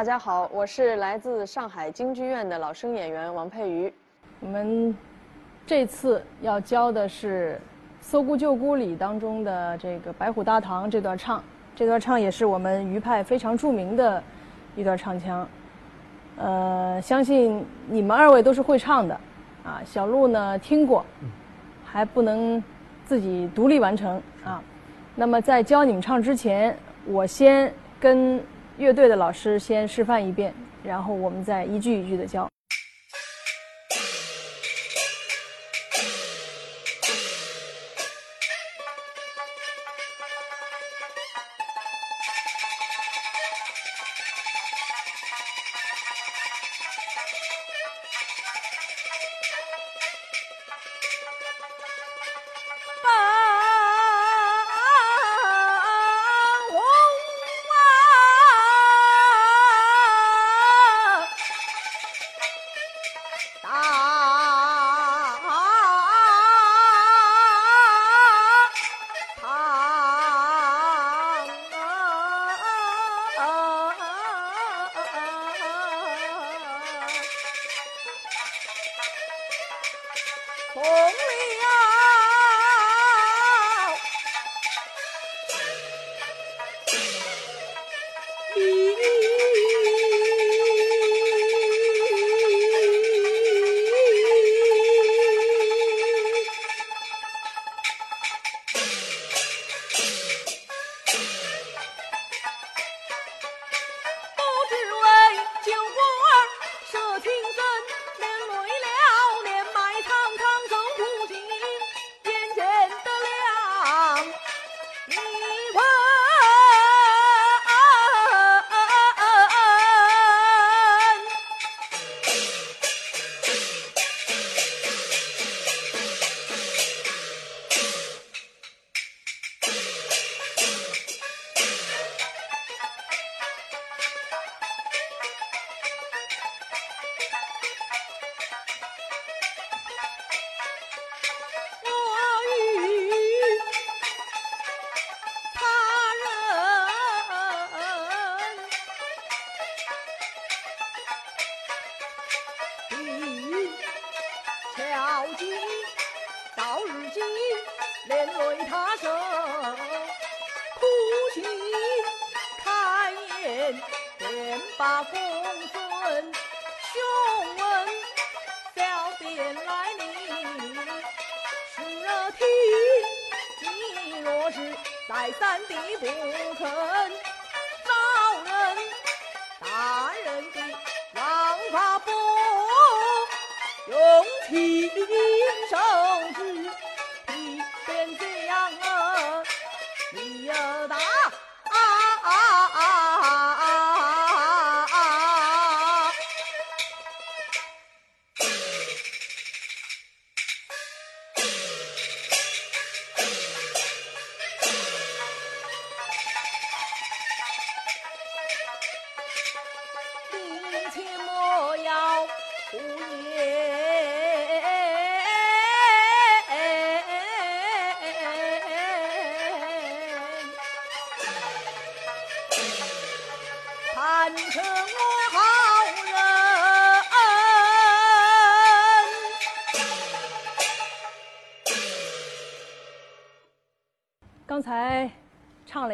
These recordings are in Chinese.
大家好，我是来自上海京剧院的老生演员王佩瑜。我们这次要教的是《搜孤救孤》里当中的这个《白虎大堂》这段唱，这段唱也是我们余派非常著名的一段唱腔。呃，相信你们二位都是会唱的，啊，小鹿呢听过，还不能自己独立完成啊。那么在教你们唱之前，我先跟。乐队的老师先示范一遍，然后我们再一句一句的教。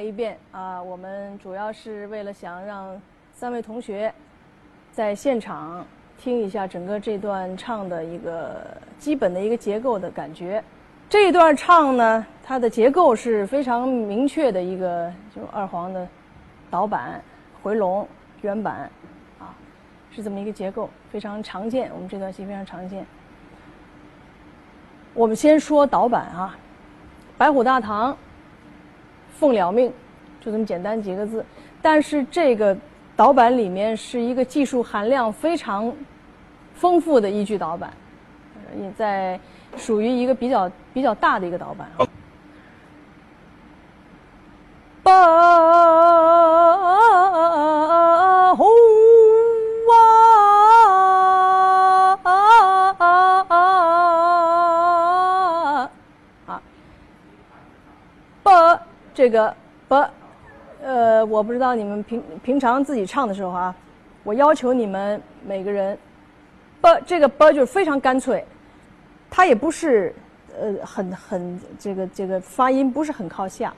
一遍啊，我们主要是为了想让三位同学在现场听一下整个这段唱的一个基本的一个结构的感觉。这段唱呢，它的结构是非常明确的一个，就二黄的导板、回笼、原板啊，是这么一个结构，非常常见。我们这段戏非常常见。我们先说导板啊，《白虎大堂》。奉了命，就这么简单几个字。但是这个导板里面是一个技术含量非常丰富的一句导板，也在属于一个比较比较大的一个导板。这个不，呃，我不知道你们平平常自己唱的时候啊，我要求你们每个人，b 这个 b 就是非常干脆，它也不是呃很很这个这个发音不是很靠下，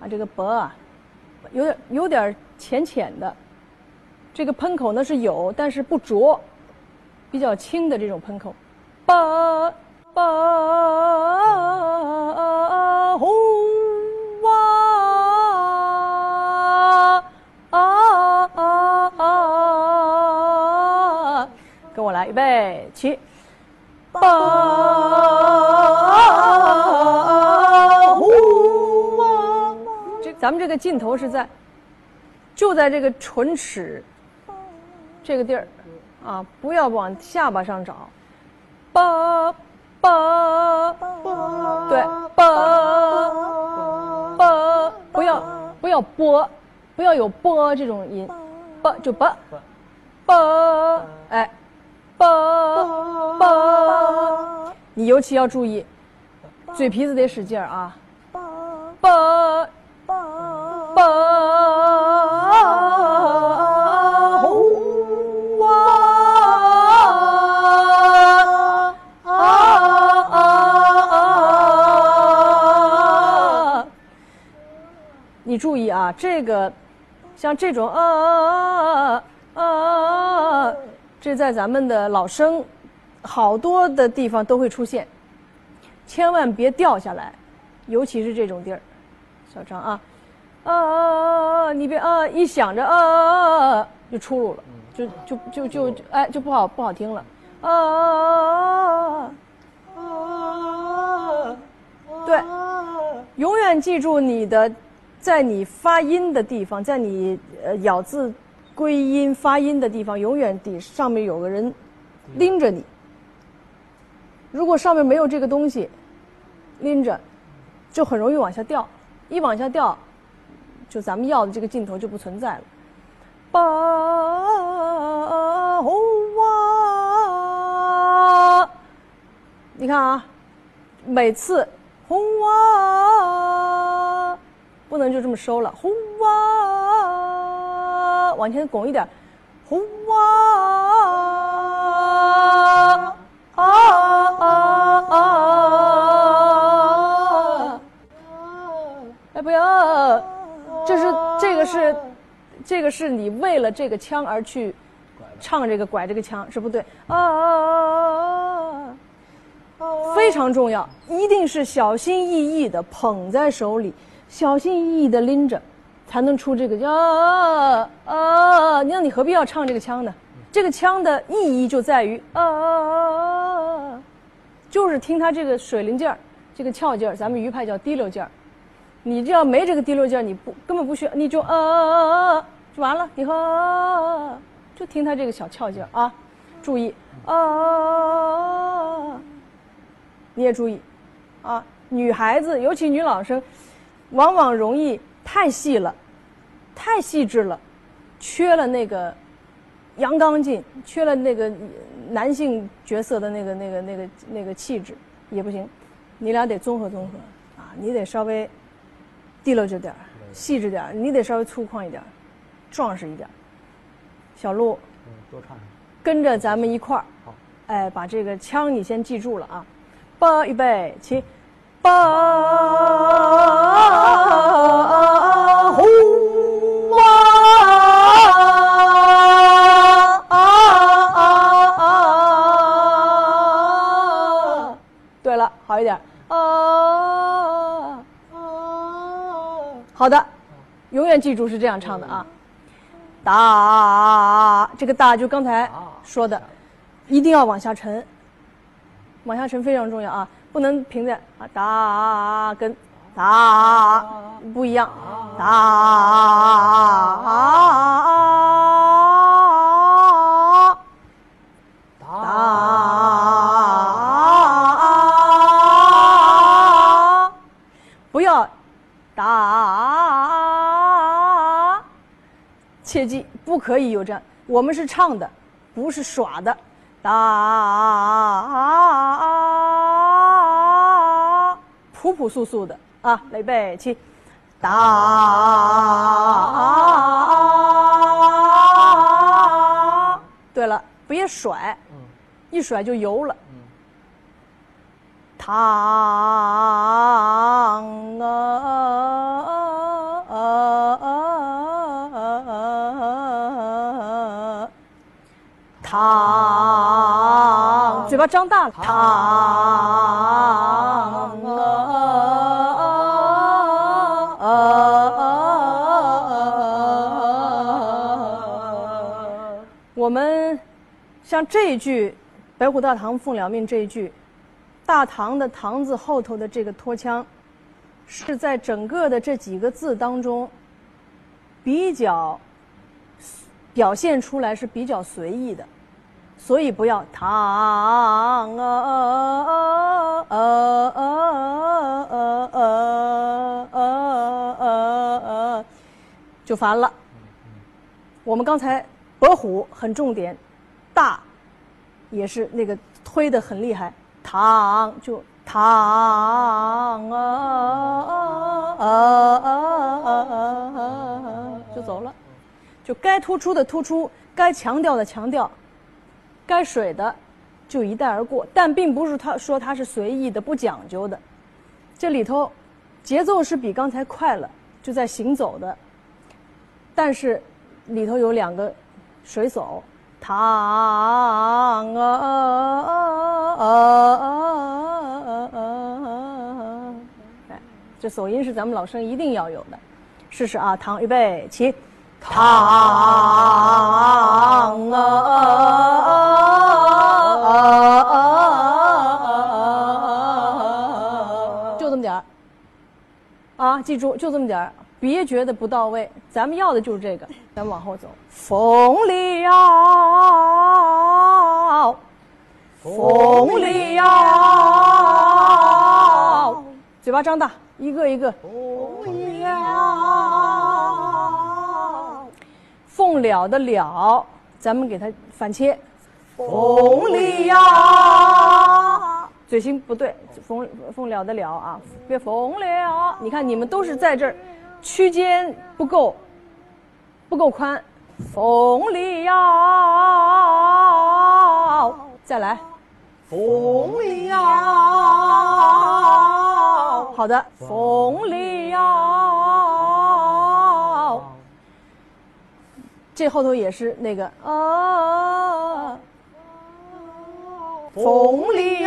啊这个 b 啊，有点有点浅浅的，这个喷口呢是有，但是不浊，比较轻的这种喷口，b b 预备起，八红哇，这咱们这个劲头是在，就在这个唇齿这个地儿啊，不要往下巴上找，八。吧，对，吧，吧，不要不要波，不要有波这种音，吧就吧，吧，哎，吧，吧，你尤其要注意，嘴皮子得使劲儿啊，吧，吧。你注意啊，这个像这种啊啊啊啊，这在咱们的老生好多的地方都会出现，千万别掉下来，尤其是这种地儿。小张啊啊啊啊！你别啊，一想着啊啊啊，就出路了，就就就就就哎，就不好不好听了啊啊啊啊！对，永远记住你的。在你发音的地方，在你呃咬字、归音、发音的地方，永远底上面有个人拎着你。如果上面没有这个东西拎着，就很容易往下掉。一往下掉，就咱们要的这个镜头就不存在了。吧红哇，你看啊，每次红哇。不能就这么收了，呼哇，往前拱一点，呼哇，啊啊啊！哎，不要，这是这个是，这个是你为了这个腔而去唱这个拐这个腔是不对啊，非常重要，一定是小心翼翼的捧在手里。小心翼翼的拎着，才能出这个叫啊啊！那你何必要唱这个腔呢？这个腔的意义就在于啊啊啊啊，就是听它这个水灵劲儿，这个翘劲儿，咱们余派叫滴溜劲儿。你这要没这个滴溜劲儿，你不根本不需要，你就啊啊啊啊啊就完了。你和啊啊啊就听它这个小翘劲儿啊，注意啊啊啊啊，你也注意啊，女孩子尤其女老生。往往容易太细了，太细致了，缺了那个阳刚劲，缺了那个男性角色的那个那个那个那个气质也不行。你俩得综合综合啊，你得稍微提溜着点儿，细致点儿；你得稍微粗犷一点儿，壮实一点儿。小鹿，嗯，多唱跟着咱们一块儿，好，哎，把这个腔你先记住了啊。八预备起。八好的，永远记住是这样唱的啊！大，这个大就刚才说的，一定要往下沉，往下沉非常重要啊！不能平在啊，哒跟哒不一样，哒可以有这样，我们是唱的，不是耍的，哒。朴朴素素的啊，来预备起，哒。别甩，一甩就油了。唐啊，张大了，糖啊。我们像这一句“白虎大堂奉了命”这一句，大唐的“唐”字后头的这个拖腔，是在整个的这几个字当中比较表现出来是比较随意的，所以不要唐啊啊啊啊啊啊啊啊啊啊，就烦了。我们刚才伯虎很重点，大也是那个推的很厉害，唐就啊啊啊啊啊啊啊啊啊，就走了，就该突出的突出，该强调的强调。该水的就一带而过，但并不是他说他是随意的、不讲究的，这里头节奏是比刚才快了，就在行走的，但是里头有两个水手，唐啊！哎，这手音是咱们老生一定要有的，试试啊！唐，预备，起，唐啊！记住，就这么点儿。别觉得不到位，咱们要的就是这个。咱们往后走，风了，风了，嘴巴张大，一个一个。风了，凤了的了，咱们给它反切。风了，嘴型不对，风风了的了啊，别风了。你看你们都是在这儿。区间不够，不够宽，风里摇，再来，风里摇，好的，风里摇，这后头也是那个啊，奉了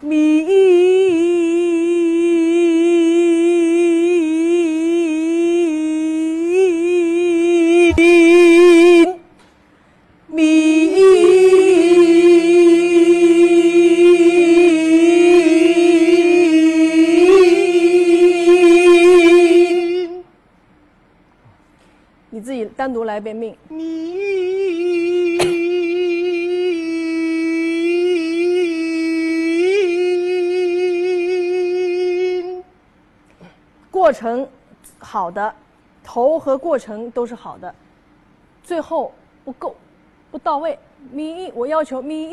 命，命，你自己单独来一遍命。过程好的，头和过程都是好的，最后不够，不到位。咪，我要求咪。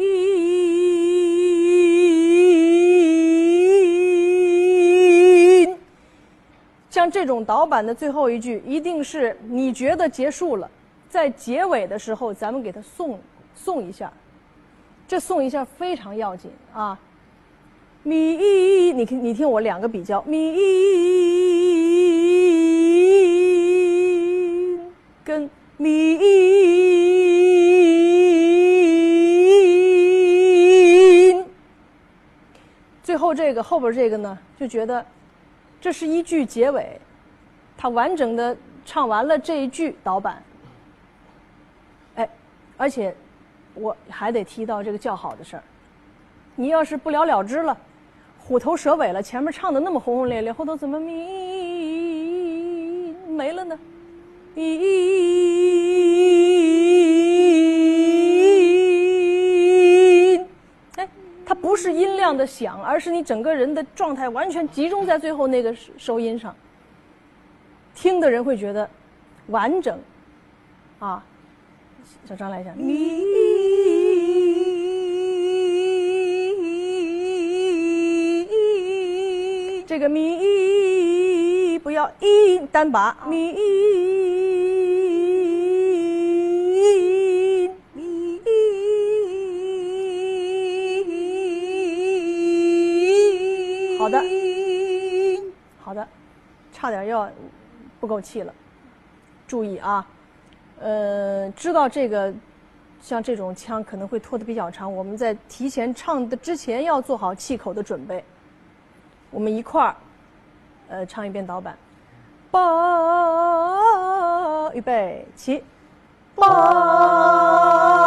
像这种导板的最后一句，一定是你觉得结束了，在结尾的时候，咱们给他送送一下，这送一下非常要紧啊！咪，你听你听我两个比较，咪跟咪，最后这个后边这个呢，就觉得。这是一句结尾，他完整的唱完了这一句导板，哎，而且我还得提到这个叫好的事儿。你要是不了了之了，虎头蛇尾了，前面唱的那么轰轰烈烈，后头怎么咪没了呢？它不是音量的响，而是你整个人的状态完全集中在最后那个收音上。听的人会觉得完整，啊，小张来一下，咪，这个咪不要一单拔，咪。差点要不够气了。注意啊，呃，知道这个像这种腔可能会拖得比较长，我们在提前唱的之前要做好气口的准备。我们一块儿，呃，唱一遍导板。八，预备，起。八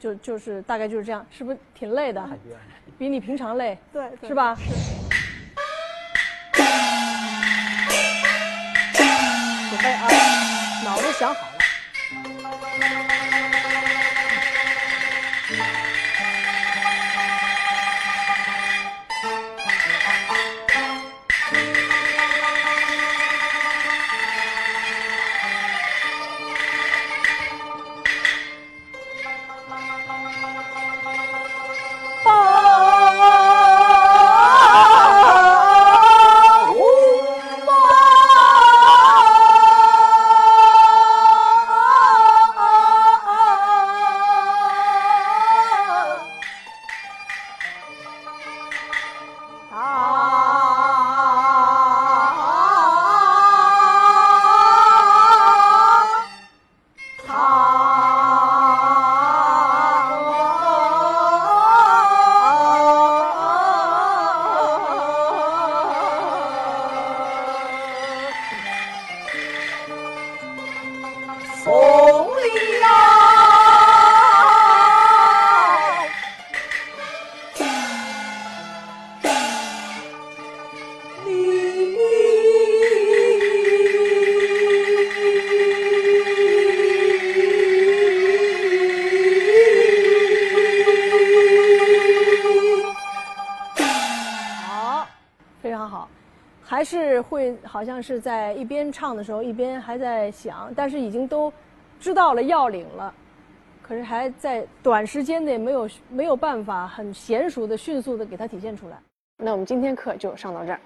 就就是大概就是这样，是不是挺累的？比你平常累，对对是吧？准备啊，脑子想好了。会好像是在一边唱的时候一边还在想，但是已经都知道了要领了，可是还在短时间内没有没有办法很娴熟的、迅速的给它体现出来。那我们今天课就上到这儿。